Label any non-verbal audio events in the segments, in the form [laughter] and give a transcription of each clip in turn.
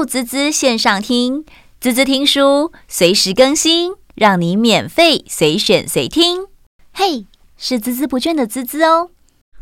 入滋滋线上听，滋滋听书随时更新，让你免费随选随听。嘿，是孜孜不倦的滋滋哦。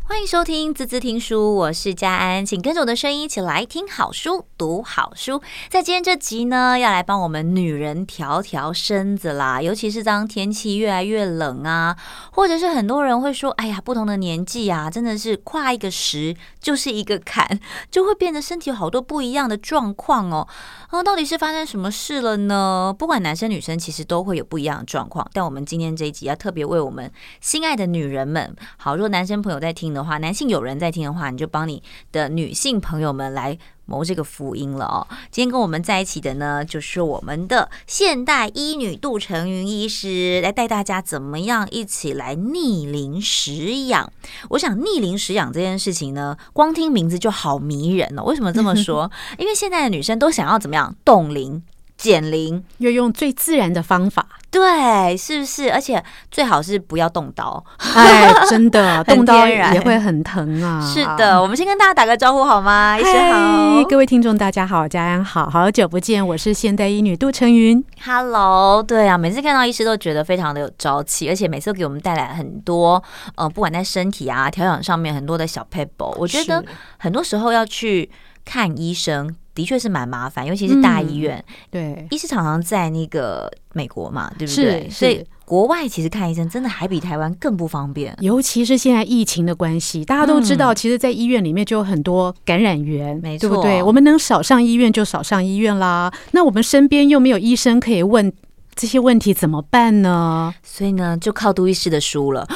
欢迎收听滋滋听书，我是佳安，请跟着我的声音一起来听好书、读好书。在今天这集呢，要来帮我们女人调调身子啦，尤其是当天气越来越冷啊，或者是很多人会说，哎呀，不同的年纪啊，真的是跨一个十就是一个坎，[laughs] 就会变得身体有好多不一样的状况哦。啊，到底是发生什么事了呢？不管男生女生，其实都会有不一样的状况。但我们今天这一集要特别为我们心爱的女人们，好，如果男生朋友在听的话，男性有人在听的话，你就帮你的女性朋友们来谋这个福音了哦。今天跟我们在一起的呢，就是我们的现代医女杜成云医师，来带大家怎么样一起来逆龄食养。我想逆龄食养这件事情呢，光听名字就好迷人哦。为什么这么说？[laughs] 因为现在的女生都想要怎么样冻龄。减龄要用最自然的方法，对，是不是？而且最好是不要动刀，哎，真的，[laughs] 动刀也会很疼啊。是的，我们先跟大家打个招呼好吗？医生好，各位听众大家好，佳安好，好久不见，我是现代医女杜成云。Hello，对啊，每次看到医师都觉得非常的有朝气，而且每次都给我们带来很多，呃，不管在身体啊调养上面很多的小 pable。我觉得很多时候要去看医生。的确是蛮麻烦，尤其是大医院。嗯、对，医师常常在那个美国嘛，对不对？所以国外其实看医生真的还比台湾更不方便，尤其是现在疫情的关系，大家都知道，其实，在医院里面就有很多感染源，没错，对不对？我们能少上医院就少上医院啦。那我们身边又没有医生可以问。这些问题怎么办呢？所以呢，就靠杜医师的书了。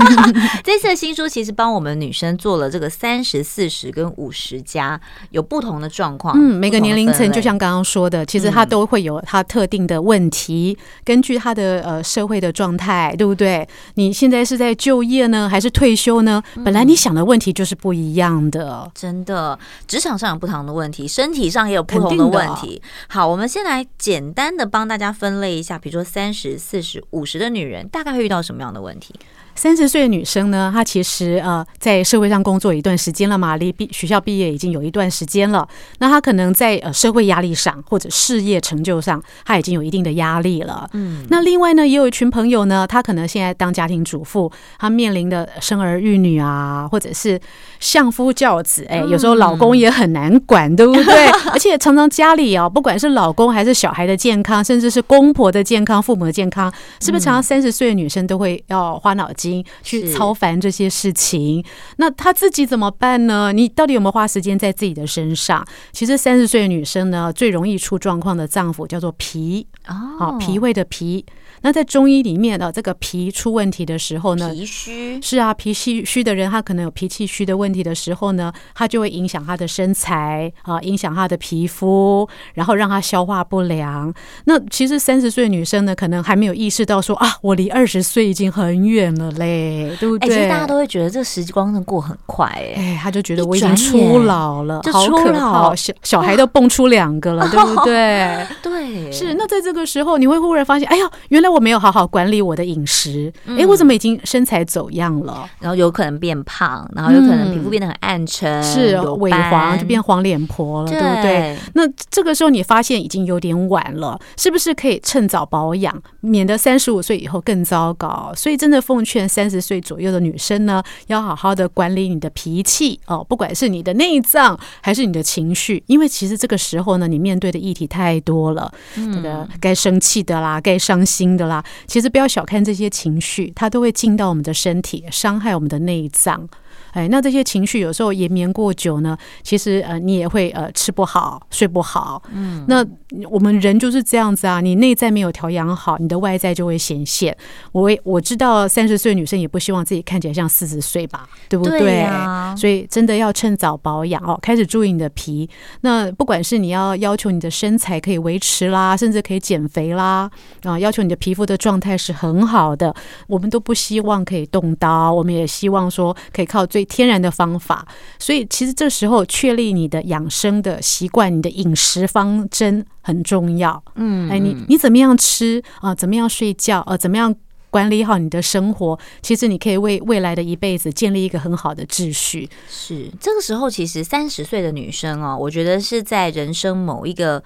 [laughs] 这次的新书其实帮我们女生做了这个三十、四十跟五十加有不同的状况。嗯，每个年龄层就像刚刚说的，其实它都会有它特定的问题，嗯、根据它的呃社会的状态，对不对？你现在是在就业呢，还是退休呢？本来你想的问题就是不一样的。嗯、真的，职场上有不同的问题，身体上也有不同的问题。好，我们先来简单的帮大家分类一下，比如说三十、四十、五十的女人，大概会遇到什么样的问题？三十岁的女生呢，她其实呃在社会上工作一段时间了嘛，离毕学校毕业已经有一段时间了。那她可能在呃社会压力上或者事业成就上，她已经有一定的压力了。嗯，那另外呢，也有一群朋友呢，她可能现在当家庭主妇，她面临的生儿育女啊，或者是相夫教子，哎，有时候老公也很难管，对不对？[laughs] 而且常常家里啊，不管是老公还是小孩的健康，甚至是公婆的健康、父母的健康，是不是常常三十岁的女生都会要花脑筋？去操烦这些事情，那他自己怎么办呢？你到底有没有花时间在自己的身上？其实三十岁的女生呢，最容易出状况的脏腑叫做脾，哦，脾胃的脾。那在中医里面呢，这个脾出问题的时候呢，脾虚是啊，脾气虚的人，他可能有脾气虚的问题的时候呢，他就会影响他的身材啊，影响他的皮肤，然后让他消化不良。那其实三十岁女生呢，可能还没有意识到说啊，我离二十岁已经很远了嘞，对不对？其实大家都会觉得这时光能过很快，哎，哎，他就觉得我已经初老了，好可怕，小小孩都蹦出两个了，对不对？[laughs] 对，是。那在这个时候，你会忽然发现，哎呀，原来。我没有好好管理我的饮食，哎、嗯，我怎么已经身材走样了？然后有可能变胖，然后有可能皮肤变得很暗沉，是萎黄，就变黄脸婆了，对，对不对？那这个时候你发现已经有点晚了，是不是可以趁早保养，免得三十五岁以后更糟糕？所以真的奉劝三十岁左右的女生呢，要好好的管理你的脾气哦，不管是你的内脏还是你的情绪，因为其实这个时候呢，你面对的议题太多了，嗯、这个该生气的啦，该伤心的啦，其实不要小看这些情绪，它都会进到我们的身体，伤害我们的内脏。哎，那这些情绪有时候延绵过久呢，其实呃，你也会呃吃不好、睡不好。嗯，那我们人就是这样子啊，你内在没有调养好，你的外在就会显现。我我知道三十岁女生也不希望自己看起来像四十岁吧，对不对？对啊，所以真的要趁早保养哦，开始注意你的皮。那不管是你要要求你的身材可以维持啦，甚至可以减肥啦，啊，要求你的皮肤的状态是很好的，我们都不希望可以动刀，我们也希望说可以靠最天然的方法，所以其实这时候确立你的养生的习惯，你的饮食方针很重要。嗯，哎，你你怎么样吃啊？怎么样睡觉？呃，怎么样管理好你的生活，其实你可以为未来的一辈子建立一个很好的秩序。是这个时候，其实三十岁的女生哦，我觉得是在人生某一个。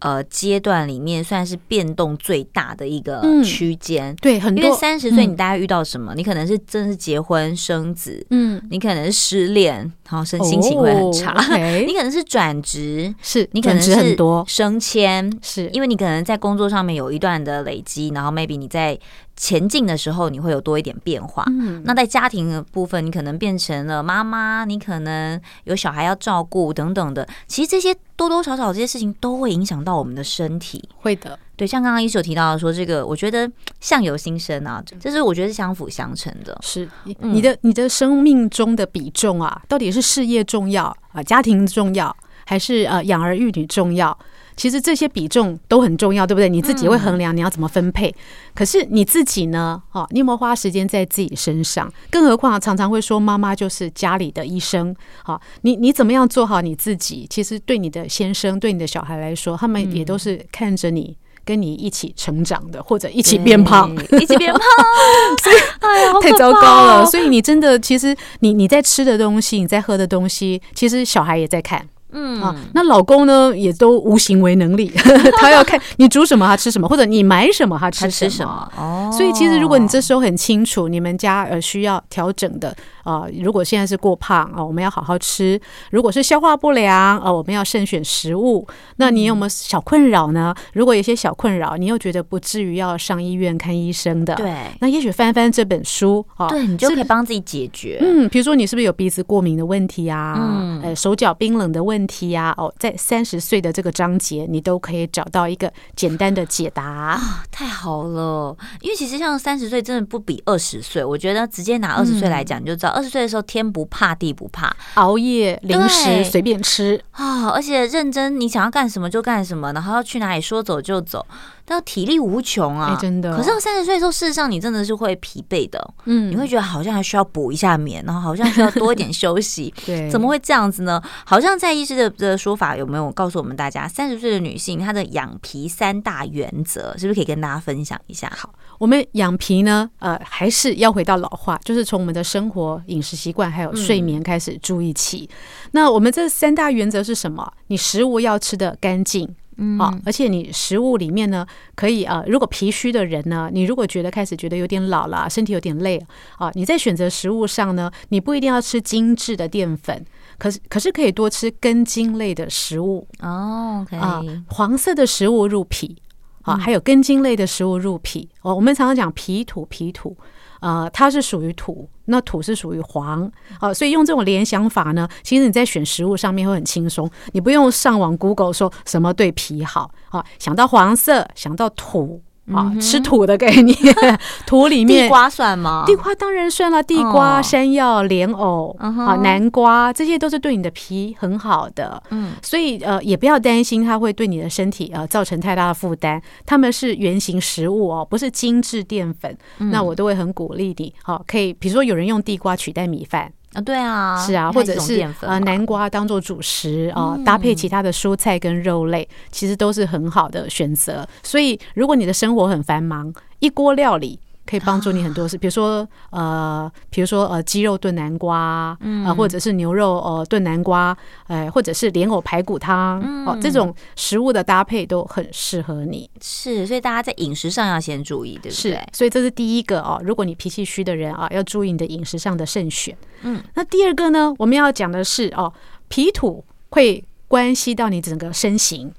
呃，阶段里面算是变动最大的一个区间，嗯，对，很多。因为三十岁，你大概遇到什么？嗯、你可能是真的是结婚生子，嗯，你可能是失恋，然后身心情会很差。哦 okay，[laughs] 你可能是转职，是你可能是很多升迁，是因为你可能在工作上面有一段的累积，然后 maybe 你在。前进的时候，你会有多一点变化。嗯，那在家庭的部分，你可能变成了妈妈，你可能有小孩要照顾等等的。其实这些多多少少这些事情都会影响到我们的身体。会的，对，像刚刚医师有提到的说，这个我觉得相由心生啊，这是我觉得是相辅相成的。是你的你的生命中的比重啊，到底是事业重要啊，家庭重要，还是呃养儿育女重要？其实这些比重都很重要，对不对？你自己会衡量你要怎么分配。可是你自己呢？哦，你有没有花时间在自己身上？更何况常常会说妈妈就是家里的医生。好，你你怎么样做好你自己？其实对你的先生、对你的小孩来说，他们也都是看着你跟你一起成长的，或者一起变胖，一起变胖。[laughs] 所以，[laughs] 哎呀，太糟糕了。所以你真的，其实你你在吃的东西，你在喝的东西，其实小孩也在看。嗯。啊，那老公呢也都无行为能力，[laughs] 他要看你煮什么他吃什么，或者你买什么。他吃什么。哦，所以其实如果你这时候很清楚你们家呃需要调整的啊，如果现在是过胖啊，我们要好好吃；如果是消化不良啊，我们要慎选食物。那你有没有小困扰呢？如果有些小困扰，你又觉得不至于要上医院看医生的，对，那也许翻翻这本书啊，对你就可以帮自己解决。嗯，比如说你是不是有鼻子过敏的问题啊？嗯，呃，手脚冰冷的问题。问题呀，哦，在三十岁的这个章节，你都可以找到一个简单的解答啊！太好了，因为其实像三十岁真的不比二十岁，我觉得直接拿二十岁来讲，你就知道二十岁的时候天不怕地不怕，熬夜零食随便吃啊，而且认真，你想要干什么就干什么，然后要去哪里说走就走。那体力无穷啊，欸、真的。可是到三十岁的时候，事实上你真的是会疲惫的，嗯，你会觉得好像还需要补一下眠，然后好像需要多一点休息。[laughs] 对，怎么会这样子呢？好像在医师的的说法有没有告诉我们大家，三十岁的女性她的养皮三大原则，是不是可以跟大家分享一下？好，我们养皮呢，呃，还是要回到老化，就是从我们的生活、饮食习惯还有睡眠开始注意起。嗯、那我们这三大原则是什么？你食物要吃的干净。嗯，好，而且你食物里面呢，可以啊，如果脾虚的人呢，你如果觉得开始觉得有点老了，身体有点累啊，你在选择食物上呢，你不一定要吃精致的淀粉，可是可是可以多吃根茎类的食物哦，OK。啊，黄色的食物入脾啊，还有根茎类的食物入脾。哦，我们常常讲脾土脾土。呃，它是属于土，那土是属于黄，啊，所以用这种联想法呢，其实你在选食物上面会很轻松，你不用上网 Google 说什么对脾好，啊，想到黄色，想到土。啊，吃土的概念，[laughs] 土里面地瓜算吗？地瓜当然算了，地瓜、山药、莲藕啊、南瓜，这些都是对你的脾很好的。嗯，所以呃，也不要担心它会对你的身体呃造成太大的负担。它们是原型食物哦，不是精致淀粉。那我都会很鼓励你，好，可以比如说有人用地瓜取代米饭。啊，对啊，是啊，或者是呃南瓜当做主食啊，搭配其他的蔬菜跟肉类，其实都是很好的选择。所以，如果你的生活很繁忙，一锅料理。可以帮助你很多事，比如说呃，比如说呃，鸡肉炖南瓜，啊、呃，或者是牛肉呃炖南瓜，呃，或者是莲藕排骨汤，哦、呃，这种食物的搭配都很适合你。是，所以大家在饮食上要先注意，对不对？是，所以这是第一个哦。如果你脾气虚的人啊，要注意你的饮食上的慎选。嗯，那第二个呢，我们要讲的是哦，脾土会关系到你整个身形。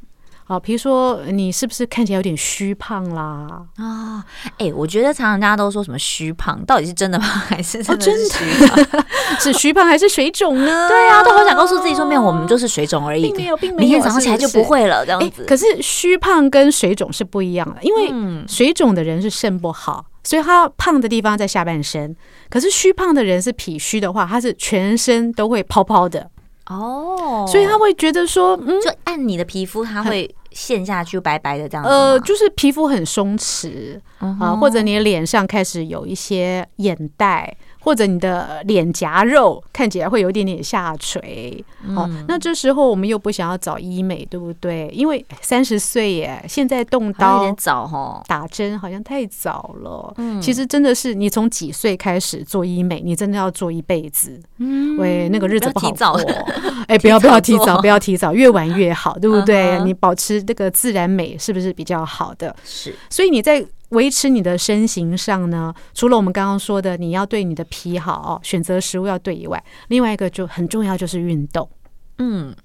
啊，比如说你是不是看起来有点虚胖啦？啊，哎，我觉得常常大家都说什么虚胖，到底是真的胖？[laughs] 还是真的是虚 [laughs] 胖？是虚胖还是水肿呢？对啊，都好想告诉自己说，没有，我们就是水肿而已，并没有，并没有，明天早上起来就不会了，这样子。可是虚胖跟水肿是不一样的，因为水肿的人是肾不好，所以他胖的地方在下半身；可是虚胖的人是脾虚的话，他是全身都会泡泡的哦，所以他会觉得说，嗯，就按你的皮肤，他会。陷下去白白的这样子，呃，就是皮肤很松弛啊，或者你脸上开始有一些眼袋或者你的脸颊肉看起来会有一点点下垂，嗯、哦，那这时候我们又不想要找医美，对不对？因为三十岁耶，现在动刀有点早哈，打针好像太早了。嗯，其实真的是你从几岁开始做医美，你真的要做一辈子。嗯，喂，那个日子不好过。[laughs] 哎，不要不要提早，不要提早，越晚越好，对不对？[laughs] 你保持这个自然美是不是比较好的？是，所以你在。维持你的身形上呢，除了我们刚刚说的，你要对你的皮好哦，选择食物要对以外，另外一个就很重要，就是运动。嗯，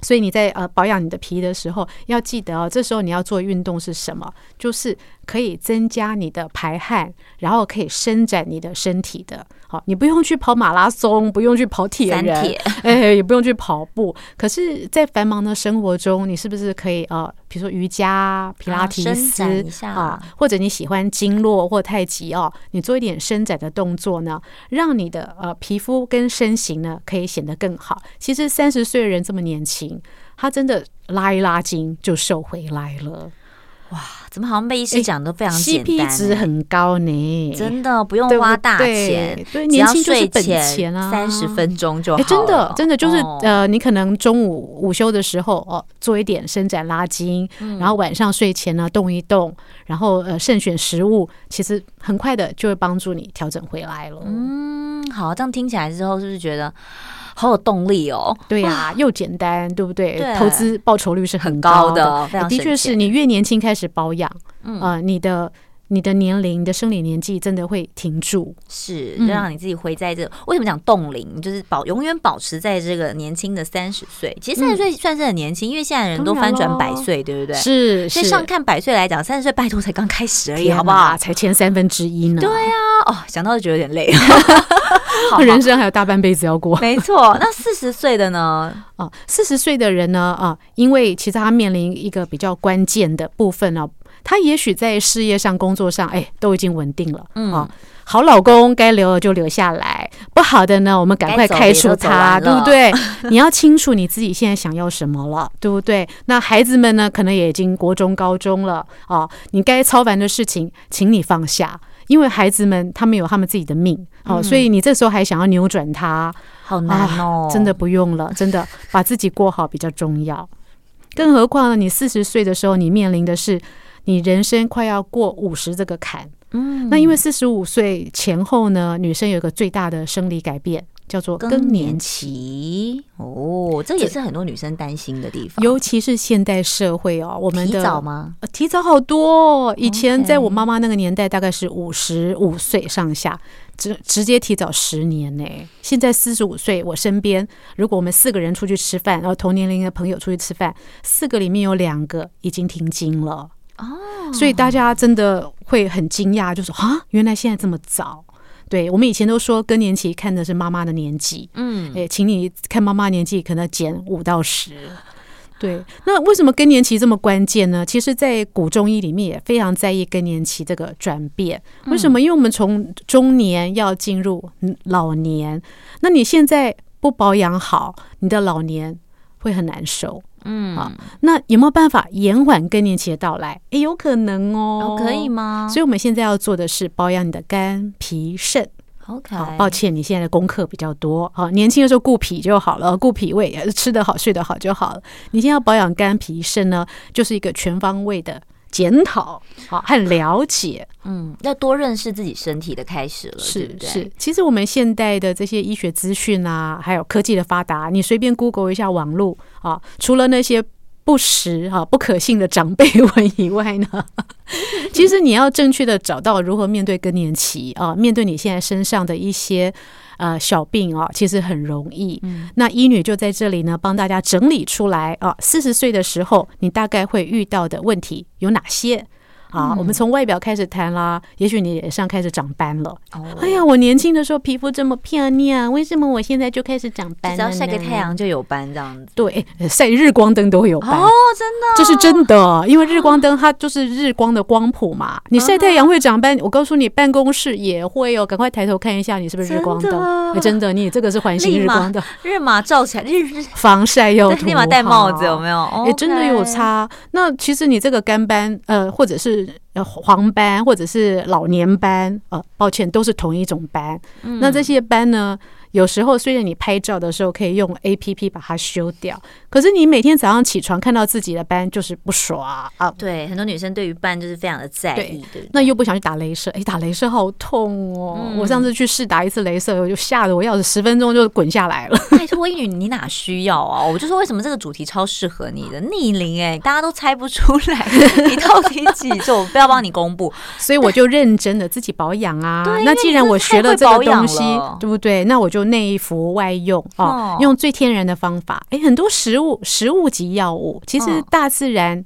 所以你在呃保养你的皮的时候，要记得哦，这时候你要做运动是什么？就是可以增加你的排汗，然后可以伸展你的身体的。好，你不用去跑马拉松，不用去跑铁人，[laughs] 哎，也不用去跑步。可是，在繁忙的生活中，你是不是可以呃，比如说瑜伽、皮拉提斯啊，或者你喜欢经络或太极哦，你做一点伸展的动作呢，让你的呃皮肤跟身形呢可以显得更好。其实三十岁的人这么年轻，他真的拉一拉筋就瘦回来了。哇，怎么好像被医生讲的非常简单，欸，CP 值很高呢？真的不用花大钱，对，对，年轻就是本钱啊，三十分钟就好，欸，真的，真的就是，哦，呃，你可能中午午休的时候哦，做一点伸展拉筋，嗯，然后晚上睡前呢动一动，然后呃慎选食物，其实很快的就会帮助你调整回来了。嗯，好，这样听起来之后是不是觉得？好有动力哦！对呀、啊，又简单，对不对？对，投资报酬率是很高的，高的，的确是你越年轻开始保养，嗯、呃，你的你的年龄、你的生理年纪真的会停住，是，就让你自己回在这为什么讲冻龄？就是保永远保持在这个年轻的三十岁。其实三十岁算是很年轻，嗯、因为现在人都翻转百岁，对不对？是，所以。上看百岁来讲，三十岁拜托才刚开始而已，好不好？才前三分之一呢。对、啊，哦，想到就觉得有点累。[laughs] 好好人生还有大半辈子要过，没错。那四十岁的呢？啊，[laughs] 四十岁的人呢？啊，因为其实他面临一个比较关键的部分呢、啊，他也许在事业上、工作上，哎，都已经稳定了。嗯，啊，好老公该留的就留下来，不好的呢，我们赶快开除他，对不对？[laughs] 你要清楚你自己现在想要什么了，对不对？那孩子们呢，可能也已经国中、高中了哦，你该操烦的事情，请你放下。因为孩子们他们有他们自己的命，哦、嗯，所以你这时候还想要扭转他，好难哦、啊，真的不用了，真的把自己过好比较重要。更何况呢，你四十岁的时候，你面临的是你人生快要过五十这个坎，嗯，那因为四十五岁前后呢，女生有一个最大的生理改变。叫做更年期哦，这也是很多女生担心的地方，尤其是现代社会哦，我们的提早吗？提早好多。以前在我妈妈那个年代，大概是五十五岁上下，直直接提早十年呢。现在四十五岁，我身边如果我们四个人出去吃饭，然后同年龄的朋友出去吃饭，四个里面有两个已经停经了哦，所以大家真的会很惊讶，就说啊，原来现在这么早。对，我们以前都说更年期看的是妈妈的年纪，嗯，哎，请你看妈妈年纪可能减五到十。对，那为什么更年期这么关键呢？其实，在古中医里面也非常在意更年期这个转变。为什么？因为我们从中年要进入老年，那你现在不保养好，你的老年会很难受。嗯，好，那有没有办法延缓更年期的到来？诶，有可能哦，哦，可以吗？所以我们现在要做的是保养你的肝、脾、肾。OK，好，抱歉，你现在的功课比较多。好，年轻的时候顾脾就好了，顾脾胃，吃得好、睡得好就好了。你现在要保养肝、脾、肾呢，就是一个全方位的。检讨好很了解，嗯，要多认识自己身体的开始了，是对对是。其实我们现代的这些医学资讯啊，还有科技的发达，你随便 Google 一下网络啊，除了那些不实哈、啊、不可信的长辈文以外呢，[laughs] 其实你要正确的找到如何面对更年期啊，面对你现在身上的一些。呃，小病啊，其实很容易。嗯，那医女就在这里呢，帮大家整理出来啊。四十岁的时候，你大概会遇到的问题有哪些？啊，嗯、我们从外表开始谈啦。也许你脸上开始长斑了。哦，哎呀，我年轻的时候皮肤这么漂亮，为什么我现在就开始长斑？只要晒个太阳就有斑这样子。对，晒日光灯都会有斑。哦，真的，这是真的，[laughs] 因为日光灯它就是日光的光谱嘛，你晒太阳会长斑。我告诉你，办公室也会哦，赶快抬头看一下，你是不是日光灯？真的，你这个是环形日光的，日码照起来，日日防晒要涂，立马戴帽子有没有？哎、欸，真的有差。那其实你这个干斑，呃，或者是黄斑，或者是老年斑，呃，抱歉，都是同一种斑。嗯、那这些斑呢？有时候虽然你拍照的时候可以用 APP 把它修掉，可是你每天早上起床看到自己的斑就是不爽啊！对，很多女生对于斑就是非常的在意，对，那又不想去打镭射，哎，打镭射好痛哦！嗯、我上次去试打一次镭射，我就吓得我要是十分钟就滚下来了。[laughs] 拜托，英女，你哪需要啊？我就说为什么这个主题超适合你的逆龄哎，大家都猜不出来你到底几岁，我不要帮你公布，[laughs] 所以我就认真的自己保养啊。[laughs] 那既然我学了这个东西，对不对？那我就。内服外用啊，用最天然的方法。哎，很多食物、食物及药物，其实大自然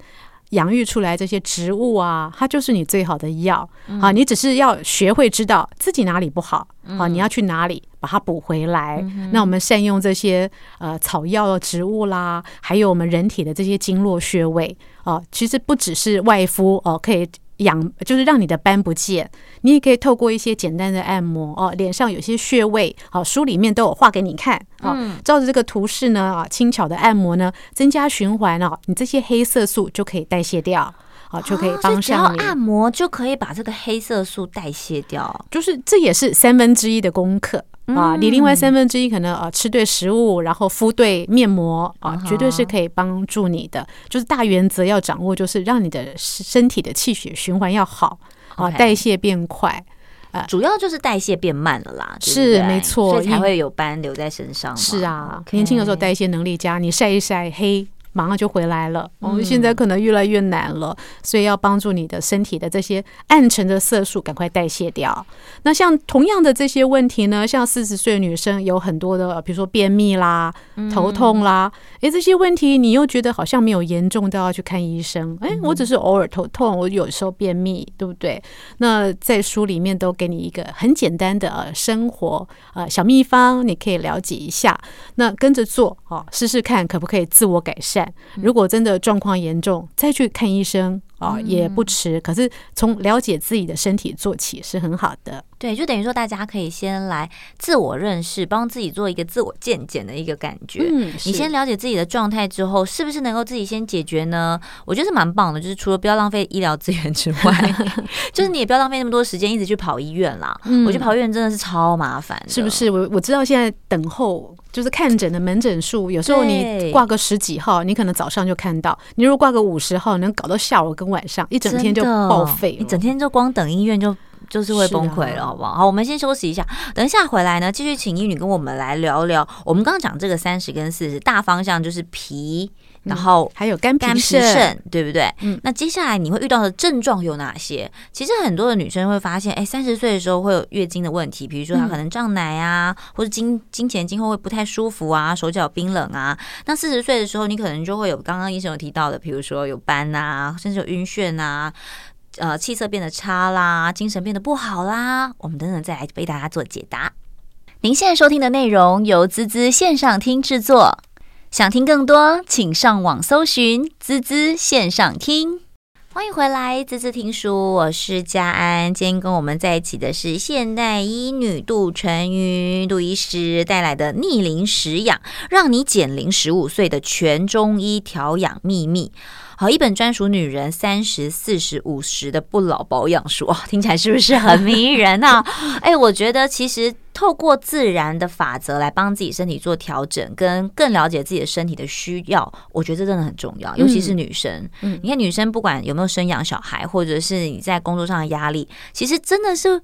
养育出来这些植物啊，它就是你最好的药啊。你只是要学会知道自己哪里不好啊，你要去哪里把它补回来。那我们善用这些呃草药植物啦，还有我们人体的这些经络穴位啊，其实不只是外敷哦，可以。养就是让你的斑不见，你也可以透过一些简单的按摩哦，脸上有些穴位，好，书里面都有画给你看啊。照着这个图示呢啊，轻巧的按摩呢，增加循环哦，你这些黑色素就可以代谢掉，好，就可以帮上你。按摩就可以把这个黑色素代谢掉，就是这也是三分之一的功课。啊，你另外三分之一可能呃吃对食物，然后敷对面膜啊，绝对是可以帮助你的。就是大原则要掌握，就是让你的身体的气血循环要好啊，代谢变快啊，主要就是代谢变慢了啦。是没错，所以才会有斑留在身上。是啊，年轻的时候代谢能力佳，你晒一晒黑。马上就回来了。我们现在可能越来越难了，所以要帮助你的身体的这些暗沉的色素赶快代谢掉。那像同样的这些问题呢，像四十岁的女生有很多的，比如说便秘啦、头痛啦，诶，这些问题你又觉得好像没有严重到要去看医生。诶，我只是偶尔头痛，我有时候便秘，对不对？那在书里面都给你一个很简单的呃生活呃小秘方，你可以了解一下，那跟着做哦，试试看可不可以自我改善。如果真的状况严重，再去看医生啊，也不迟。可是从了解自己的身体做起是很好的。对，就等于说大家可以先来自我认识，帮自己做一个自我健检的一个感觉。嗯，你先了解自己的状态之后，是不是能够自己先解决呢？我觉得是蛮棒的。就是除了不要浪费医疗资源之外，[laughs] 就是你也不要浪费那么多时间一直去跑医院啦。嗯，我觉得跑医院真的是超麻烦，是不是？我我知道现在等候。就是看诊的门诊数，有时候你挂个十几号，你可能早上就看到；你如果挂个五十号，能搞到下午跟晚上，一整天就报废。一整天就光等医院就就是会崩溃了，好不好？好，我们先休息一下，等一下回来呢，继续请医女跟我们来聊聊。我们刚刚讲这个三十跟四十大方向就是脾。然后还有肝肝脾肾，对不对？嗯，那接下来你会遇到的症状有哪些？其实很多的女生会发现，哎，三十岁的时候会有月经的问题，比如说她可能胀奶啊，或者经经前经后会不太舒服啊，手脚冰冷啊。那四十岁的时候，你可能就会有刚刚医生有提到的，比如说有斑啊，甚至有晕眩啊，呃，气色变得差啦，精神变得不好啦。我们等等再来为大家做解答。您现在收听的内容由滋滋线上听制作。想听更多，请上网搜寻“滋滋线上听”。欢迎回来，滋滋听书，我是佳安。今天跟我们在一起的是现代医女杜淳云杜医师带来的《逆龄食养》，让你减龄十五岁的全中医调养秘密。好，一本专属女人三十四十五十的不老保养书啊，听起来是不是很迷人啊？[laughs] 哎，我觉得其实透过自然的法则来帮自己身体做调整，跟更了解自己的身体的需要，我觉得这真的很重要，尤其是女生。嗯，你看女生不管有没有生养小孩，或者是你在工作上的压力，其实真的是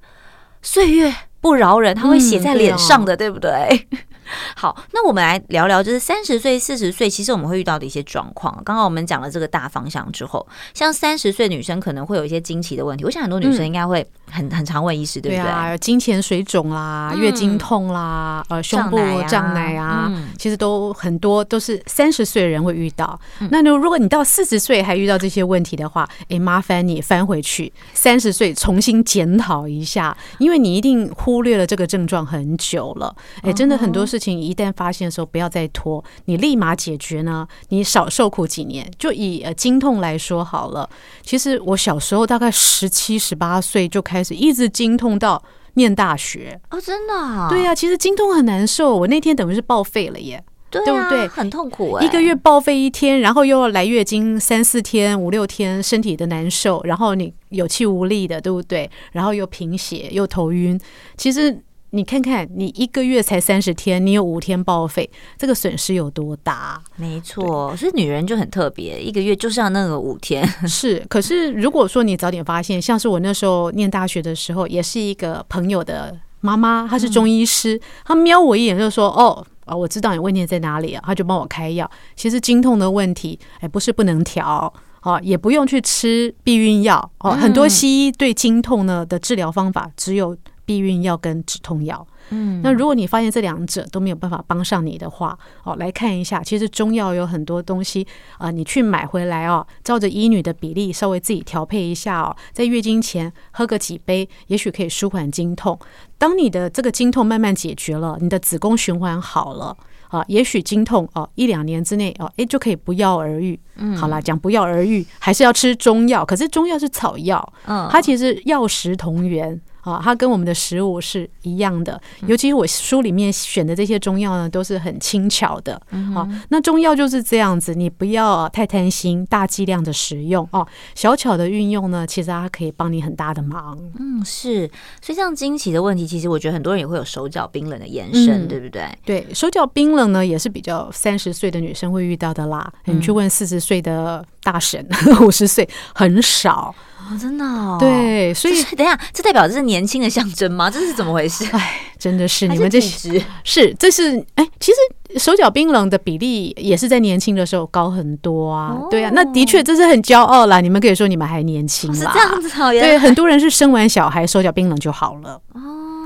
岁月不饶人，他会写在脸上的，嗯，对不对？[laughs] 好，那我们来聊聊，就是三十岁、四十岁，其实我们会遇到的一些状况。刚刚我们讲了这个大方向之后，像三十岁女生可能会有一些经期的问题。我想很多女生应该会很、嗯、很常问医师，对不对？对啊，金钱水肿啦，月经痛啦，嗯、呃，胸部胀奶啊，嗯、其实都很多都是三十岁的人会遇到。嗯、那如果你到四十岁还遇到这些问题的话，哎，麻烦你翻回去三十岁重新检讨一下，因为你一定忽忽略了这个症状很久了。哎，真的很多事情一旦发现的时候，不要再拖，你立马解决呢，你少受苦几年。就以呃经痛来说好了，其实我小时候大概十七、十八岁就开始一直经痛到念大学哦，真的啊？对呀，其实经痛很难受，我那天等于是报废了耶。对，啊、对不对？很痛苦哎、欸，一个月报废一天，然后又要来月经三四天、五六天，身体的难受，然后你有气无力的，对不对？然后又贫血又头晕。其实你看看，你一个月才三十天，你有五天报废，这个损失有多大？没错，所以女人就很特别，一个月就是要那个五天。是，可是如果说你早点发现，像是我那时候念大学的时候，也是一个朋友的妈妈，她是中医师，嗯、她瞄我一眼就说：“哦。”啊，我知道你问题在哪里啊，他就帮我开药。其实经痛的问题，哎，不是不能调，哦，也不用去吃避孕药，哦，很多西医对经痛呢的治疗方法只有避孕药跟止痛药。嗯，那如果你发现这两者都没有办法帮上你的话，哦，来看一下，其实中药有很多东西啊，呃，你去买回来哦，照着医女的比例稍微自己调配一下哦，在月经前喝个几杯，也许可以舒缓经痛。当你的这个经痛慢慢解决了，你的子宫循环好了啊，也许经痛哦一两年之内哦，诶就可以不药而愈。嗯，好啦，讲不药而愈，还是要吃中药，可是中药是草药，嗯，它其实药食同源。啊，它跟我们的食物是一样的，尤其是我书里面选的这些中药呢，都是很轻巧的。啊，那中药就是这样子，你不要太贪心，大剂量的食用哦，小巧的运用呢，其实它可以帮你很大的忙。嗯，是。所以像经期的问题，其实我觉得很多人也会有手脚冰冷的延伸，嗯、对不对？对，手脚冰冷呢，也是比较三十岁的女生会遇到的啦。你去问四十岁的大神，[laughs] 五十岁很少。哦，真的哦，对，所以等一下，这代表这是年轻的象征吗？这是怎么回事？哎，真的是你们这是是这是哎，其实手脚冰冷的比例也是在年轻的时候高很多啊。哦、对啊，那的确这是很骄傲啦。你们可以说你们还年轻啦，是这样子讨厌。对，很多人是生完小孩手脚冰冷就好了。哦。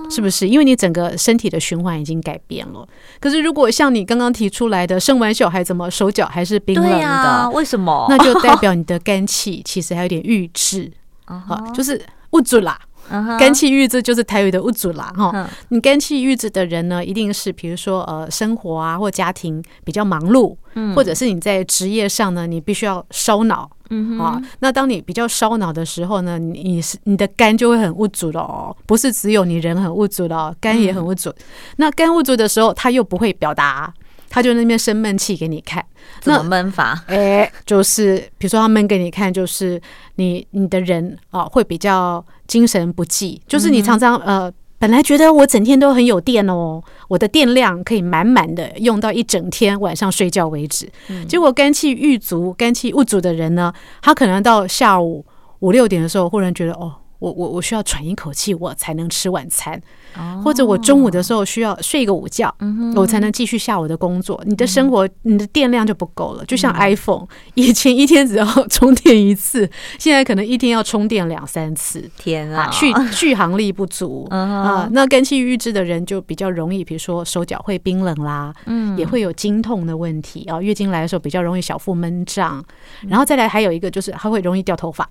是不是因为你整个身体的循环已经改变了？可是如果像你刚刚提出来的，生完小孩怎么手脚还是冰冷的？啊、为什么？那就代 [laughs] 表你的肝气其实还有点郁滞啊，就是捂住啦。肝气郁滞就是台语的物阻啦哈。你肝气郁滞的人呢，一定是比如说呃生活啊或家庭比较忙碌，或者是你在职业上呢，你必须要烧脑。嗯啊，那当你比较烧脑的时候呢，你是你的肝就会很物阻了哦，不是只有你人很物阻的哦，肝也很物阻。那肝物阻的时候，他又不会表达，他就那边生闷气给你看。怎么闷法？哎，就是比如说他闷给你看，就是你你的人啊会比较精神不济，就是你常常呃。本来觉得我整天都很有电哦，我的电量可以满满的用到一整天晚上睡觉为止。结果肝气郁足、肝气郁足的人呢，他可能到下午五六点的时候，忽然觉得哦。我我我需要喘一口气，我才能吃晚餐，或者我中午的时候需要睡个午觉，我才能继续下午的工作。你的生活，你的电量就不够了。就像 iPhone，以前一天只要 [laughs] 充电一次，现在可能一天要充电两三次。天啊，续续航力不足 [laughs] 啊。那肝气郁滞的人就比较容易，比如说手脚会冰冷啦，嗯，也会有经痛的问题啊。月经来的时候比较容易小腹闷胀，然后再来还有一个就是还会容易掉头发。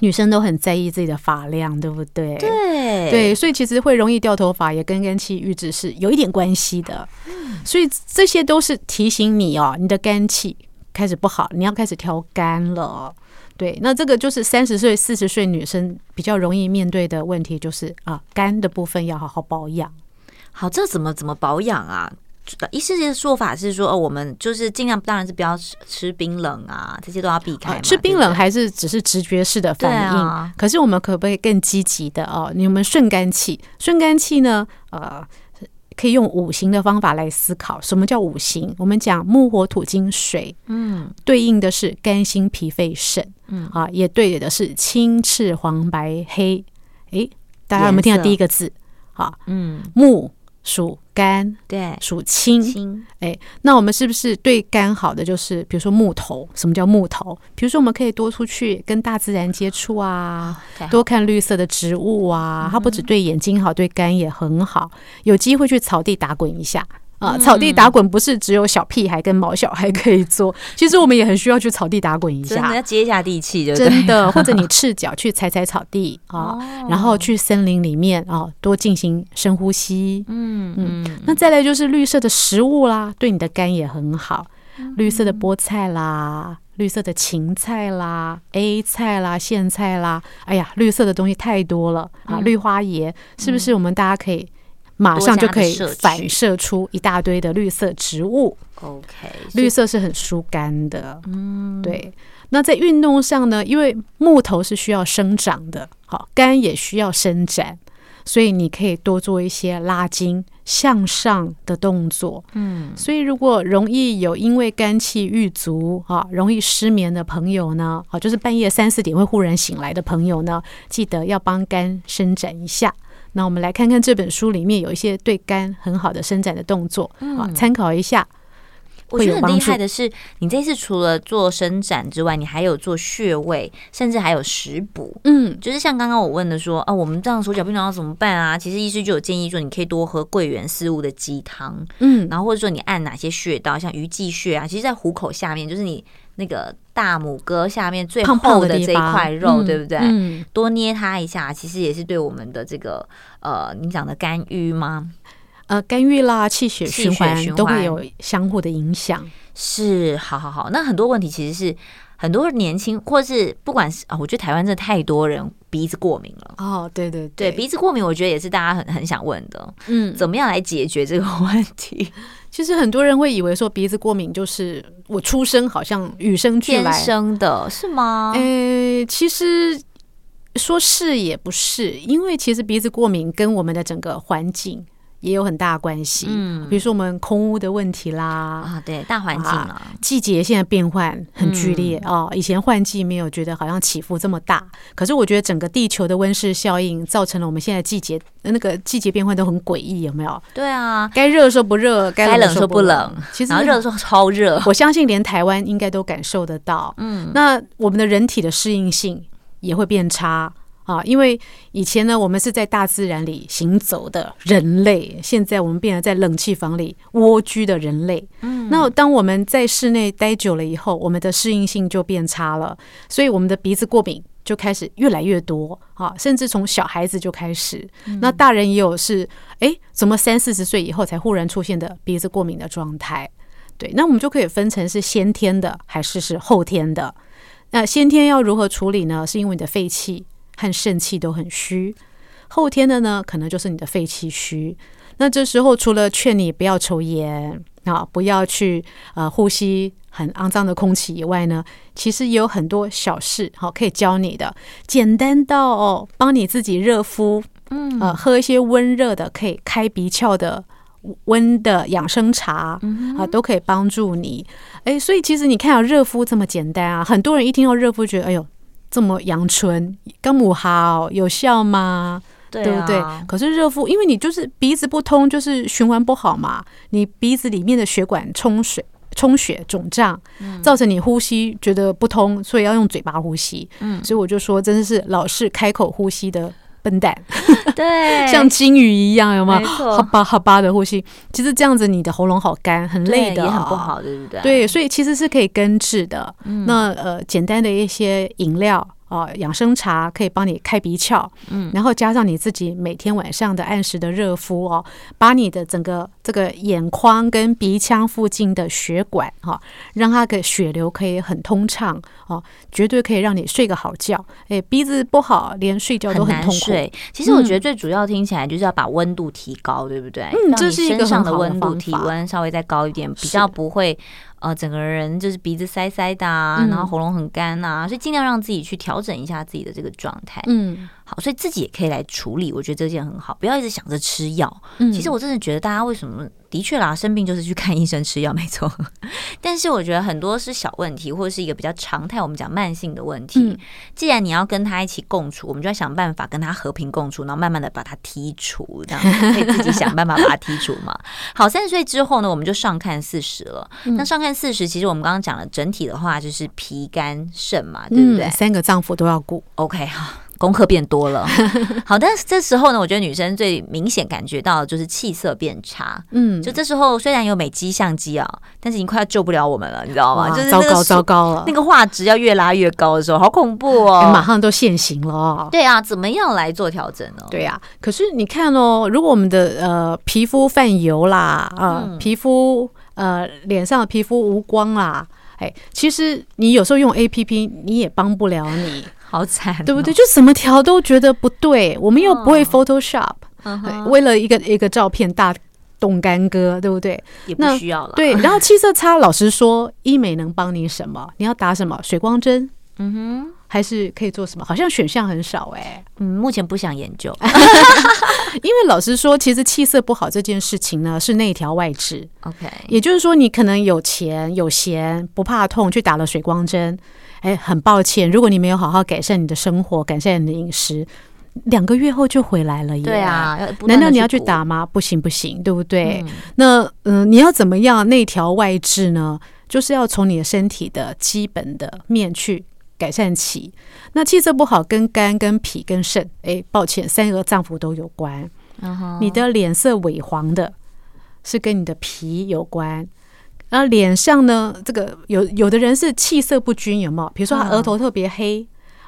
女生都很在意自己的发量，对不对？对对，所以其实会容易掉头发，也跟肝气郁滞是有一点关系的。所以这些都是提醒你哦，你的肝气开始不好，你要开始调肝了。对，那这个就是三十岁、四十岁女生比较容易面对的问题，就是啊，肝的部分要好好保养。好，这怎么怎么保养啊？医师的说法是说，哦，我们就是尽量，当然是不要吃吃冰冷啊，这些都要避开。吃冰冷还是只是直觉式的反应，啊、可是我们可不可以更积极的哦？你们顺肝气，顺肝气呢？呃，可以用五行的方法来思考。什么叫五行？我们讲木火土金水，嗯，对应的是肝心脾肺肾，嗯啊，也对的是青赤黄白黑。诶，大家有没有听到第一个字？好，嗯，木。属肝，对，属清，清，哎，那我们是不是对肝好的就是，比如说木头？什么叫木头？比如说我们可以多出去跟大自然接触啊，多看绿色的植物啊，它不止对眼睛好，对肝也很好。有机会去草地打滚一下啊，草地打滚不是只有小屁孩跟毛小孩可以做，[laughs] 其实我们也很需要去草地打滚一下，要接一下地气，就真的。或者你赤脚去踩踩草地 [laughs] 啊，然后去森林里面啊，多进行深呼吸。嗯嗯。那再来就是绿色的食物啦，对你的肝也很好。绿色的菠菜啦，绿色的芹菜啦，A 菜啦，苋菜啦，哎呀，绿色的东西太多了啊！绿花椰是不是我们大家可以？马上就可以反射出一大堆的绿色植物。OK，绿色是很疏肝的。嗯，对。那在运动上呢？因为木头是需要生长的，好，肝也需要伸展，所以你可以多做一些拉筋向上的动作。嗯，所以如果容易有因为肝气郁足啊，容易失眠的朋友呢，啊，就是半夜三四点会忽然醒来的朋友呢，记得要帮肝伸展一下。那我们来看看这本书里面有一些对肝很好的伸展的动作，啊，参考一下。我觉得很厉害的是，你这次除了做伸展之外，你还有做穴位，甚至还有食补。嗯，就是像刚刚我问的说，啊，我们这样手脚冰凉要怎么办啊？其实医师就有建议说，你可以多喝桂圆四物的鸡汤，嗯，然后或者说你按哪些穴道，像鱼际穴啊，其实，在虎口下面，就是你那个大拇哥下面最厚的这一块肉，胖胖对不对？嗯，多捏它一下，其实也是对我们的这个呃，你讲的肝郁吗？呃，肝郁啦，气血循环都会有相互的影响。是，好好好。那很多问题其实是很多年轻，或是不管是啊、哦，我觉得台湾真的太多人鼻子过敏了。哦，对对对，对鼻子过敏，我觉得也是大家很很想问的。嗯，怎么样来解决这个问题？其实很多人会以为说鼻子过敏就是我出生好像与生俱来天生的，是吗？呃，其实说是也不是，因为其实鼻子过敏跟我们的整个环境。也有很大关系，嗯，比如说我们空屋的问题啦，啊，对，大环境啊，季节现在变换很剧烈啊，以前换季没有觉得好像起伏这么大，可是我觉得整个地球的温室效应造成了我们现在季节那个季节变换都很诡异，有没有？对啊，该热的时候不热，该冷的时候不冷，其实热的时候超热，我相信连台湾应该都感受得到，嗯，那我们的人体的适应性也会变差。啊，因为以前呢，我们是在大自然里行走的人类，现在我们变成在冷气房里蜗居的人类。嗯，那当我们在室内待久了以后，我们的适应性就变差了，所以我们的鼻子过敏就开始越来越多啊，甚至从小孩子就开始。那大人也有是，哎，怎么三四十岁以后才忽然出现的鼻子过敏的状态？对，那我们就可以分成是先天的还是是后天的。那先天要如何处理呢？是因为你的肺气。和肾气都很虚，后天的呢，可能就是你的肺气虚。那这时候除了劝你不要抽烟啊，不要去呃呼吸很肮脏的空气以外呢，其实也有很多小事好可以教你的，简单到哦，帮你自己热敷，嗯，呃，喝一些温热的可以开鼻窍的温的养生茶啊，都可以帮助你。哎，所以其实你看到热敷这么简单啊，很多人一听到热敷，觉得哎呦。这么阳春，跟母好有效吗？对，啊、对不对？可是热敷，因为你就是鼻子不通，就是循环不好嘛。你鼻子里面的血管充水、充血肿胀，造成你呼吸觉得不通，所以要用嘴巴呼吸。嗯，所以我就说，真的是老是开口呼吸的笨蛋。[laughs] [laughs] 对，像金鱼一样，有吗？没错，哈巴哈巴的呼吸，其实这样子你的喉咙好干，很累的，也很不好，对不对？对，所以其实是可以根治的。嗯、那呃，简单的一些饮料。哦，养生茶可以帮你开鼻窍，嗯，然后加上你自己每天晚上的按时的热敷哦，把你的整个这个眼眶跟鼻腔附近的血管哈，让它的血流可以很通畅哦，绝对可以让你睡个好觉。哎，鼻子不好，连睡觉都很痛苦。睡，其实我觉得最主要听起来就是要把温度提高，对不对？嗯，这是一个很好的温度，体温稍微再高一点，比较不会。呃，整个人就是鼻子塞塞的啊，然后喉咙很干啊，所以尽量让自己去调整一下自己的这个状态。嗯。好，所以自己也可以来处理，我觉得这件很好，不要一直想着吃药。嗯，其实我真的觉得大家为什么的确啦，生病就是去看医生吃药，没错。[laughs] 但是我觉得很多是小问题，或者是一个比较常态，我们讲慢性的问题。嗯，既然你要跟他一起共处，我们就要想办法跟他和平共处，然后慢慢的把他剔除，这样可以自己想办法把他剔除嘛。[laughs] 好，三十岁之后呢，我们就上看四十了。嗯，那上看四十，其实我们刚刚讲了整体的话，就是脾肝肾嘛，对不对？嗯，三个脏腑都要顾。OK 哈。功课变多了。[laughs] 好但是这时候呢我觉得女生最明显感觉到就是气色变差。嗯。就这时候虽然有美肌相机啊但是已经快要救不了我们了你知道吗？就是糟糕糟糕了。那个画质要越拉越高的时候好恐怖哦。马上都现行了。对啊怎么样来做调整呢对啊可是你看哦如果我们的呃皮肤泛油啦啊皮肤呃脸上的皮肤无光啦哎其实你有时候用 app 你也帮不了你。好惨对不对？就怎么调都觉得不对我们又不会 photoshop 为了一个一个照片大动干戈对不对？也不需要了。对然后气色差老实说医美能帮你什么？你要打什么？水光针？嗯哼。还是可以做什么？好像选项很少哎。嗯目前不想研究。[laughs] [laughs] 因为老实说，其实气色不好这件事情呢，是内调外治。OK，也就是说你可能有钱、有闲、不怕痛，去打了水光针。哎，很抱歉，如果你没有好好改善你的生活，改善你的饮食，两个月后就回来了。对啊，难道你要去打吗？不行不行，对不对？那嗯，你要怎么样内调外治呢？就是要从你的身体的基本的面去。改善期，那气色不好跟肝、跟脾、跟肾。哎，抱歉，三个脏腑都有关。你的脸色萎黄的是跟你的皮有关，然后脸上呢？这个有有的人是气色不均，有没有？比如说他额头特别黑，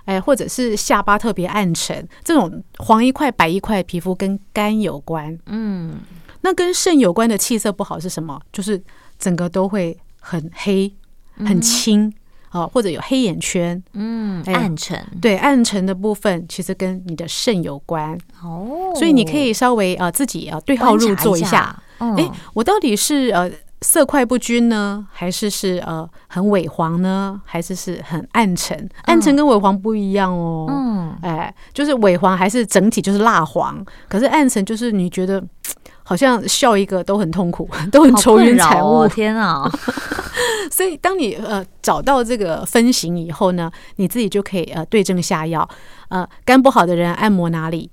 哎，或者是下巴特别暗沉，这种黄一块白一块皮肤跟肝有关。嗯，那跟肾有关的气色不好是什么？就是整个都会很黑、很青。哦，或者有黑眼圈，嗯，暗沉，对，暗沉的部分其实跟你的肾有关。哦，所以你可以稍微呃自己啊对号入座一下，哎，我到底是呃色块不均呢，还是是呃很萎黄呢，还是是很暗沉？暗沉跟萎黄不一样哦，嗯，哎，就是萎黄还是整体就是蜡黄，可是暗沉就是你觉得。好像笑一个都很痛苦，[laughs] 都很愁云惨雾。天啊！[laughs] 所以当你呃找到这个分型以后呢，你自己就可以呃对症下药。呃，肝不好的人按摩哪里？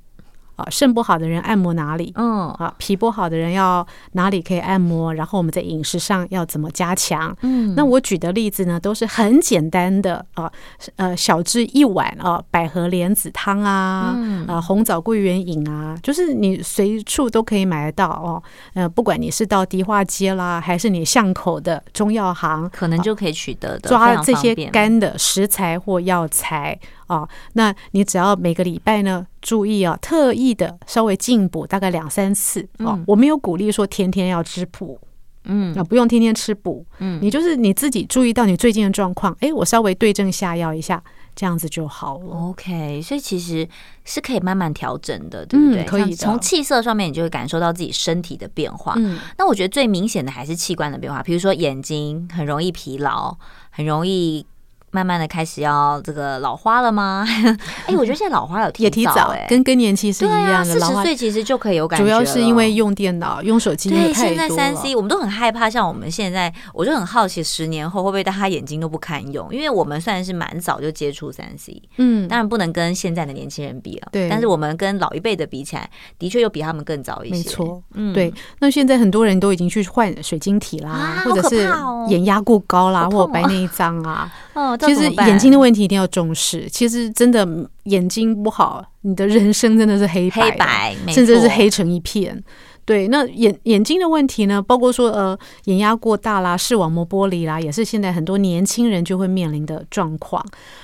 啊，肾不好的人按摩哪里？嗯，啊，脾不好的人要哪里可以按摩？然后我们在饮食上要怎么加强？嗯，那我举的例子呢，都是很简单的。啊，呃，小至一碗啊，百合莲子汤啊，嗯，啊，红枣桂圆饮啊，就是你随处都可以买得到。哦，呃，不管你是到迪化街啦，还是你巷口的中药行，可能就可以取得的。抓这些干的食材或药材。啊那你只要每个礼拜呢注意啊特意的稍微进补大概两三次哦我没有鼓励说天天要吃补。嗯。啊不用天天吃补嗯。你就是你自己注意到你最近的状况哎我稍微对症下药一下这样子就好了。Ok 所以其实是可以慢慢调整的对不对？可以从气色上面你就会感受到自己身体的变化嗯。那我觉得最明显的还是器官的变化比如说眼睛很容易疲劳很容易慢慢的开始要这个老花了吗？[laughs] 哎我觉得现在老花有也提早哎。跟更年期是一样的四十岁其实就可以有感觉主要是因为用电脑用手机对现在三 c 我们都很害怕像我们现在我就很好奇十年后会不会大家眼睛都不堪用因为我们算是蛮早就接触三 c 嗯。当然不能跟现在的年轻人比了对。但是我们跟老一辈的比起来的确又比他们更早一些。没错嗯。对那现在很多人都已经去换水晶体啦或者是眼压过高啦或白内障啊 [laughs] 哦其实眼睛的问题一定要重视。其实真的，眼睛不好，你的人生真的是黑白黑白，甚至是黑成一片。对，那眼眼睛的问题呢？包括说呃，眼压过大啦，视网膜剥离啦，也是现在很多年轻人就会面临的状况。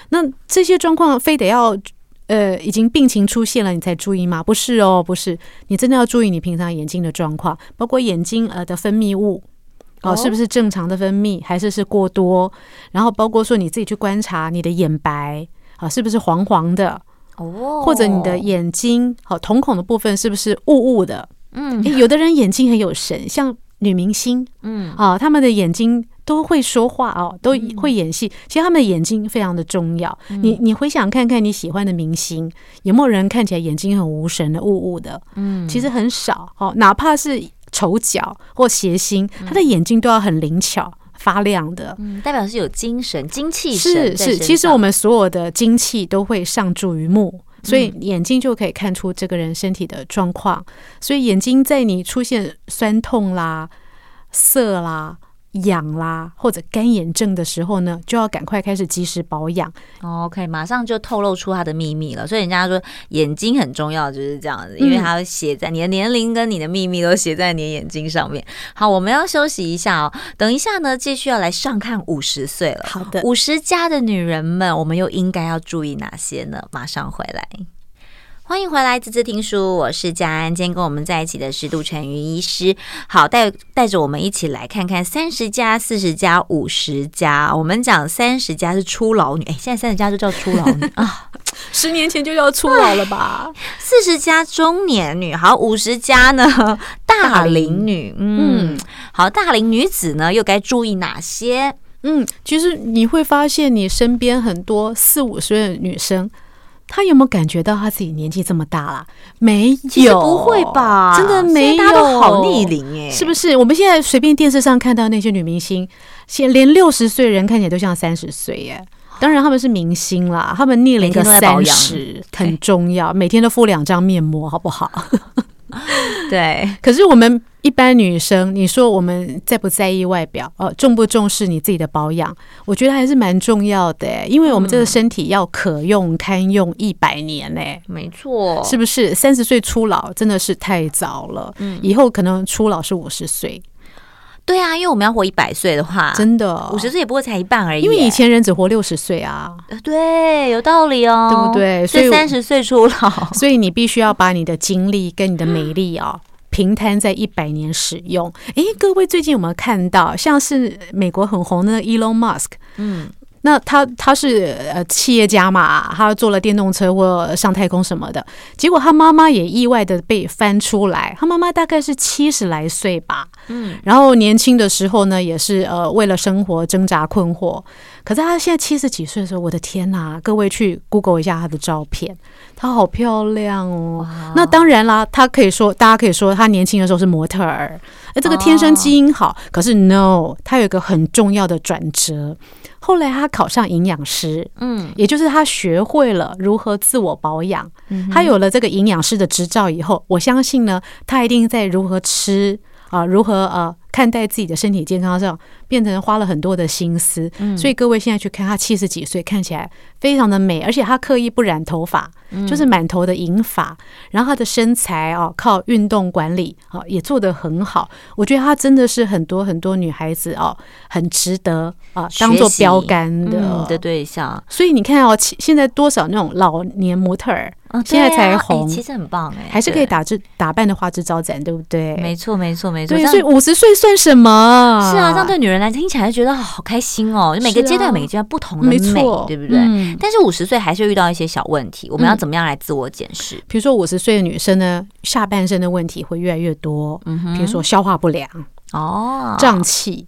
那这些状况非得要呃，已经病情出现了你才注意吗？不是哦，不是，你真的要注意你平常眼睛的状况，包括眼睛呃的分泌物。哦，是不是正常的分泌，还是是过多？然后包括说你自己去观察你的眼白啊，是不是黄黄的？哦，或者你的眼睛，哦，瞳孔的部分是不是雾雾的？嗯，有的人眼睛很有神，像女明星，嗯，啊，他们的眼睛都会说话哦，都会演戏。其实他们的眼睛非常的重要。你你回想看看你喜欢的明星，有没有人看起来眼睛很无神的雾雾的？嗯，其实很少。哦，哪怕是。丑角或斜星，他的眼睛都要很灵巧、发亮的。嗯，代表是有精神精气。是是，其实我们所有的精气都会上注于目，所以眼睛就可以看出这个人身体的状况。所以眼睛在你出现酸痛啦、色啦。痒啦，或者干眼症的时候呢，就要赶快开始及时保养。OK，马上就透露出他的秘密了。所以人家说眼睛很重要，就是这样子，因为它写在你的年龄跟你的秘密都写在你的眼睛上面。好，我们要休息一下哦，等一下呢，继续要来上看五十岁了。好的，五十加的女人们，我们又应该要注意哪些呢？马上回来。欢迎回来，滋滋听书，我是佳安。今天跟我们在一起的是杜成瑜医师。好，带带着我们一起来看看三十加、四十加、五十加。我们讲三十加是初老女，哎，现在三十加就叫初老女 [laughs] 啊，十年前就叫初老了吧？四十加中年女，好，五十加呢 [laughs] 大龄女，嗯，嗯好，大龄女子呢又该注意哪些？嗯，其实你会发现你身边很多四五十岁的女生。他有没有感觉到他自己年纪这么大了？没有，不会吧？真的没有，大家都好逆龄耶，是不是？我们现在随便电视上看到那些女明星，现连六十岁人看起来都像三十岁耶。当然他们是明星啦，他们逆龄个三十很重要，每天都敷两张面膜，好不好？[laughs] 对，可是我们一般女生，你说我们在不在意外表？哦，重不重视你自己的保养？我觉得还是蛮重要的，因为我们这个身体要可用堪用一百年呢。没错，是不是？三十岁初老真的是太早了，嗯，以后可能初老是五十岁。对啊，因为我们要活一百岁的话，真的五十岁也不过才一半而已。因为以前人只活六十岁啊，对，有道理哦，对不对？所以三十岁出老，[laughs] 所以你必须要把你的精力跟你的美丽啊、哦，平摊在一百年使用。诶，各位最近有没有看到，像是美国很红的 Elon Musk？嗯。那他他是呃企业家嘛，他坐了电动车或上太空什么的，结果他妈妈也意外的被翻出来，他妈妈大概是七十来岁吧，嗯，然后年轻的时候呢，也是呃为了生活挣扎困惑，可是他现在七十几岁的时候，我的天呐，各位去 Google 一下他的照片，她好漂亮哦。那当然啦，他可以说大家可以说他年轻的时候是模特儿，哎，这个天生基因好，哦、可是 No，他有一个很重要的转折。后来他考上营养师，嗯，也就是他学会了如何自我保养。他有了这个营养师的执照以后，我相信呢，他一定在如何吃啊，如何呃看待自己的身体健康上，变成花了很多的心思。嗯，所以各位现在去看她七十几岁，看起来非常的美，而且她刻意不染头发。就是满头的银发，然后她的身材哦，靠运动管理哦，也做得很好。我觉得她真的是很多很多女孩子哦，很值得啊当做标杆的、嗯、的对象。所以你看哦，现在多少那种老年模特儿，哦啊、现在才红，其实很棒哎，还是可以打致打扮的花枝招展，对不对？没错，没错，没错。对，所以五十岁算什么？是啊，这样对女人来听起来就觉得好开心哦。就每个阶段，每个阶段不同的美，错对不对？嗯、但是五十岁还是遇到一些小问题，我们要。怎么样来自我检视？比如说五十岁的女生呢，下半身的问题会越来越多。比如说消化不良哦，胀气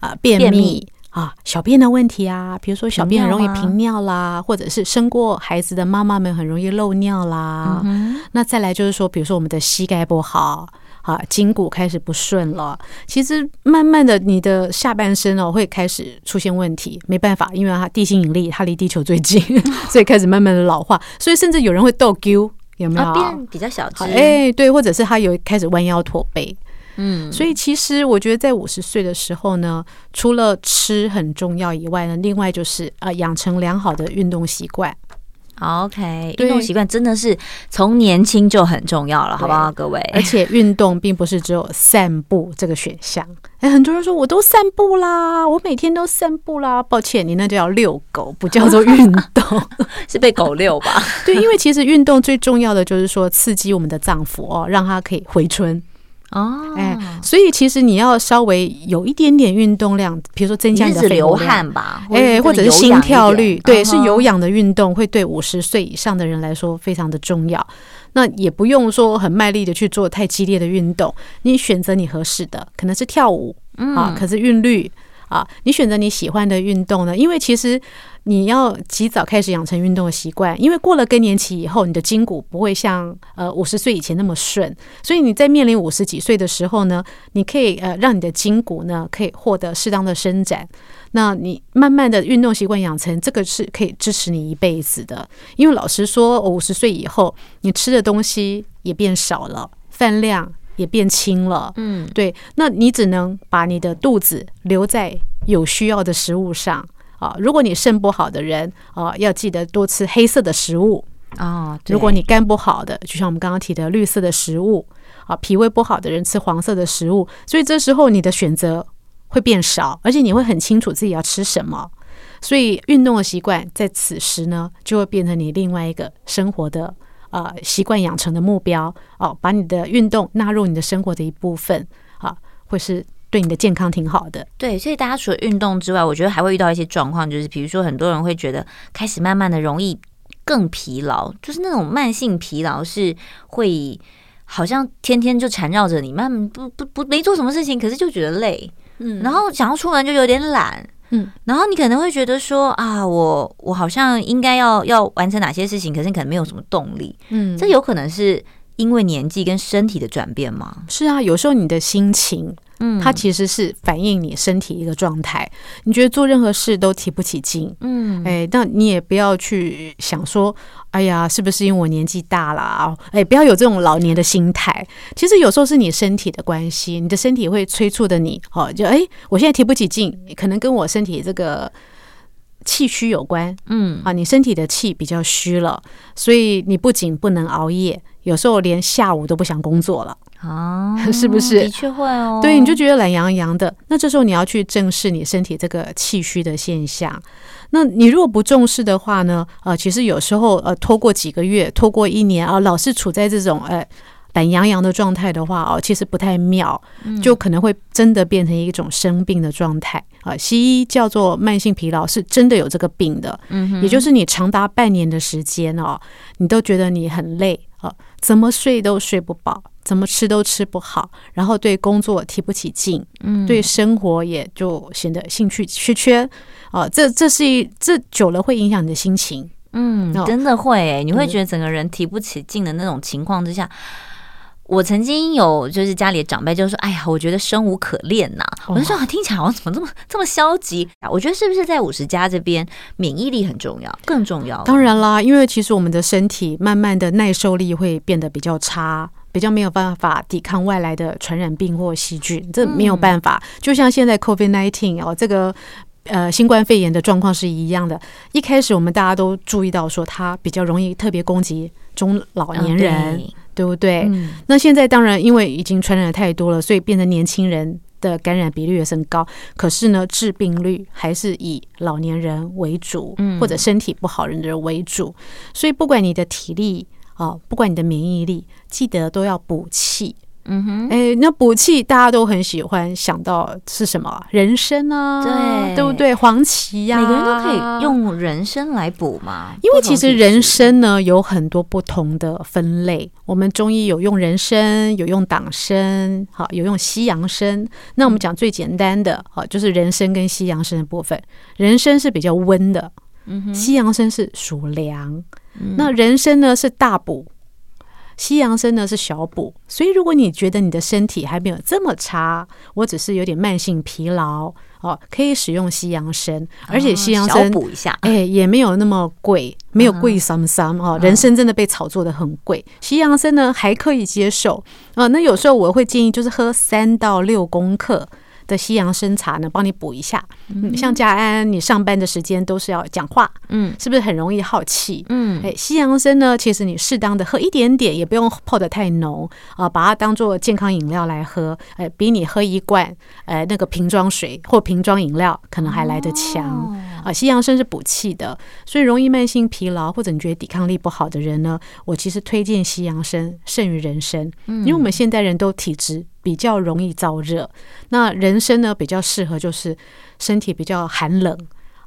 啊，便秘，便秘啊，小便的问题啊，比如说小便很容易频尿啦，或者是生过孩子的妈妈们很容易漏尿啦。嗯，那再来就是说，比如说我们的膝盖不好。啊，筋骨开始不顺了。其实慢慢的，你的下半身哦会开始出现问题。没办法，因为它地心引力，它离地球最近，[laughs] 所以开始慢慢的老化。所以甚至有人会倒 Q，有没有？变比较小只。哎，对，或者是他有开始弯腰驼背。嗯，所以其实我觉得在五十岁的时候呢，除了吃很重要以外呢，另外就是啊，养成良好的运动习惯。OK，运动习惯真的是从年轻就很重要了，好不好，各位？而且运动并不是只有散步这个选项。哎，很多人说我都散步啦，我每天都散步啦。抱歉，你那叫遛狗，不叫做运动，[laughs] 是被狗遛吧？对，因为其实运动最重要的就是说刺激我们的脏腑哦，让它可以回春。哦，哎，所以其实你要稍微有一点点运动量，比如说增加你的流汗吧，哎，或者是心跳率，对，是有氧的运动，会对五十岁以上的人来说非常的重要。那也不用说很卖力的去做太激烈的运动，你选择你合适的，可能是跳舞啊，可是韵律啊，你选择你喜欢的运动呢，因为其实。你要及早开始养成运动的习惯，因为过了更年期以后，你的筋骨不会像呃五十岁以前那么顺，所以你在面临五十几岁的时候呢，你可以呃让你的筋骨呢可以获得适当的伸展。那你慢慢的运动习惯养成，这个是可以支持你一辈子的。因为老实说，五十岁以后，你吃的东西也变少了，饭量也变轻了。嗯，对，那你只能把你的肚子留在有需要的食物上啊。如果你肾不好的人啊，要记得多吃黑色的食物啊。如果你肝不好的，就像我们刚刚提的绿色的食物啊，脾胃不好的人吃黄色的食物。所以这时候你的选择会变少，而且你会很清楚自己要吃什么。所以运动的习惯在此时呢，就会变成你另外一个生活的呃习惯养成的目标哦，把你的运动纳入你的生活的一部分啊，会是对你的健康挺好的。对，所以大家除了运动之外，我觉得还会遇到一些状况，就是比如说很多人会觉得开始慢慢的容易更疲劳，就是那种慢性疲劳是会好像天天就缠绕着你，慢慢不不不没做什么事情，可是就觉得累，嗯，然后想要出门就有点懒。嗯，然后你可能会觉得说啊，我我好像应该要要完成哪些事情，可是你可能没有什么动力。嗯，这有可能是因为年纪跟身体的转变吗？是啊，有时候你的心情。嗯，它其实是反映你身体一个状态。你觉得做任何事都提不起劲，嗯，哎，那你也不要去想说，哎呀，是不是因为我年纪大了啊？哎，不要有这种老年的心态。其实有时候是你身体的关系，你的身体会催促的你，哦，就哎，我现在提不起劲，可能跟我身体这个气虚有关，嗯，啊，你身体的气比较虚了，所以你不仅不能熬夜，有时候连下午都不想工作了。啊，[laughs] 是不是？的确会哦。对，你就觉得懒洋洋的。那这时候你要去正视你身体这个气虚的现象。那你如果不重视的话呢？呃，其实有时候呃，拖过几个月，拖过一年啊，老是处在这种呃懒洋洋的状态的话哦，其实不太妙，就可能会真的变成一种生病的状态啊。西医叫做慢性疲劳，是真的有这个病的。嗯，也就是你长达半年的时间哦，你都觉得你很累啊，怎么睡都睡不饱。怎么吃都吃不好，然后对工作提不起劲，嗯，对生活也就显得兴趣缺缺，啊，这这是一这久了会影响你的心情，嗯，真的会、欸，你会觉得整个人提不起劲的那种情况之下。我曾经有就是家里的长辈就说：“哎呀，我觉得生无可恋呐。”我就说：“听起来好像怎么这么这么消极啊？”我觉得是不是在五十加这边免疫力很重要，更重要？当然啦，因为其实我们的身体慢慢的耐受力会变得比较差，比较没有办法抵抗外来的传染病或细菌，这没有办法。就像现在 COVID nineteen 哦，这个呃新冠肺炎的状况是一样的。一开始我们大家都注意到说它比较容易特别攻击中老年人。对不对？嗯，那现在当然，因为已经传染的太多了，所以变成年轻人的感染比率也升高。可是呢，致病率还是以老年人为主，或者身体不好人的人为主。所以不管你的体力啊，不管你的免疫力，记得都要补气。嗯哼，哎，那补气大家都很喜欢想到是什么？人参啊，对，对不对？黄芪呀，每个人都可以用人参来补嘛。因为其实人参呢有很多不同的分类，我们中医有用人参，有用党参，好，有用西洋参。那我们讲最简单的，好，就是人参跟西洋参的部分。人参是比较温的，嗯哼，西洋参是属凉。那人参呢是大补。西洋参呢是小补，所以如果你觉得你的身体还没有这么差，我只是有点慢性疲劳哦，可以使用西洋参，而且西洋参补一下，哎，也没有那么贵，没有贵三三哦。人参真的被炒作的很贵，西洋参呢还可以接受啊。那有时候我会建议就是喝三到六公克。的西洋参茶呢，帮你补一下。嗯，像家安，你上班的时间都是要讲话，嗯，是不是很容易耗气？嗯，哎，西洋参呢，其实你适当的喝一点点，也不用泡的太浓啊，把它当做健康饮料来喝，哎，比你喝一罐，哎，那个瓶装水或瓶装饮料可能还来得强。哦啊，西洋参是补气的，所以容易慢性疲劳或者你觉得抵抗力不好的人呢，我其实推荐西洋参胜于人参，因为我们现代人都体质比较容易燥热，那人参呢比较适合就是身体比较寒冷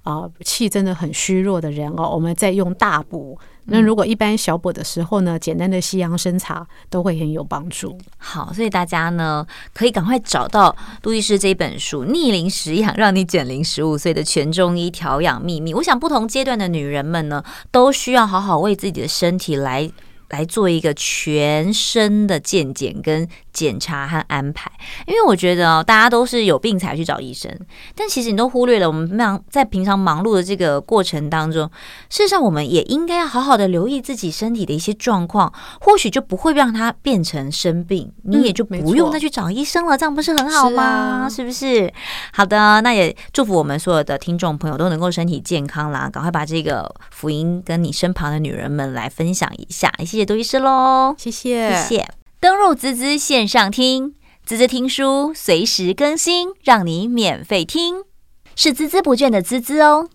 啊，气真的很虚弱的人哦，我们再用大补。那如果一般小补的时候呢，简单的西洋参茶都会很有帮助。好，所以大家呢可以赶快找到杜医师这本书《逆龄食养，让你减龄十五岁的全中医调养秘密》。我想不同阶段的女人们呢，都需要好好为自己的身体来来做一个全身的健检跟检查和安排，因为我觉得哦，大家都是有病才去找医生，但其实你都忽略了我们忙在平常忙碌的这个过程当中，事实上我们也应该要好好的留意自己身体的一些状况，或许就不会让它变成生病，你也就不用再去找医生了，嗯、这样不是很好吗？是啊、是不是？好的，那也祝福我们所有的听众朋友都能够身体健康啦，赶快把这个福音跟你身旁的女人们来分享一下，谢谢杜医师喽，谢谢，谢谢。登入滋滋线上听，滋滋听书随时更新，让你免费听，是孜孜不倦的滋滋哦。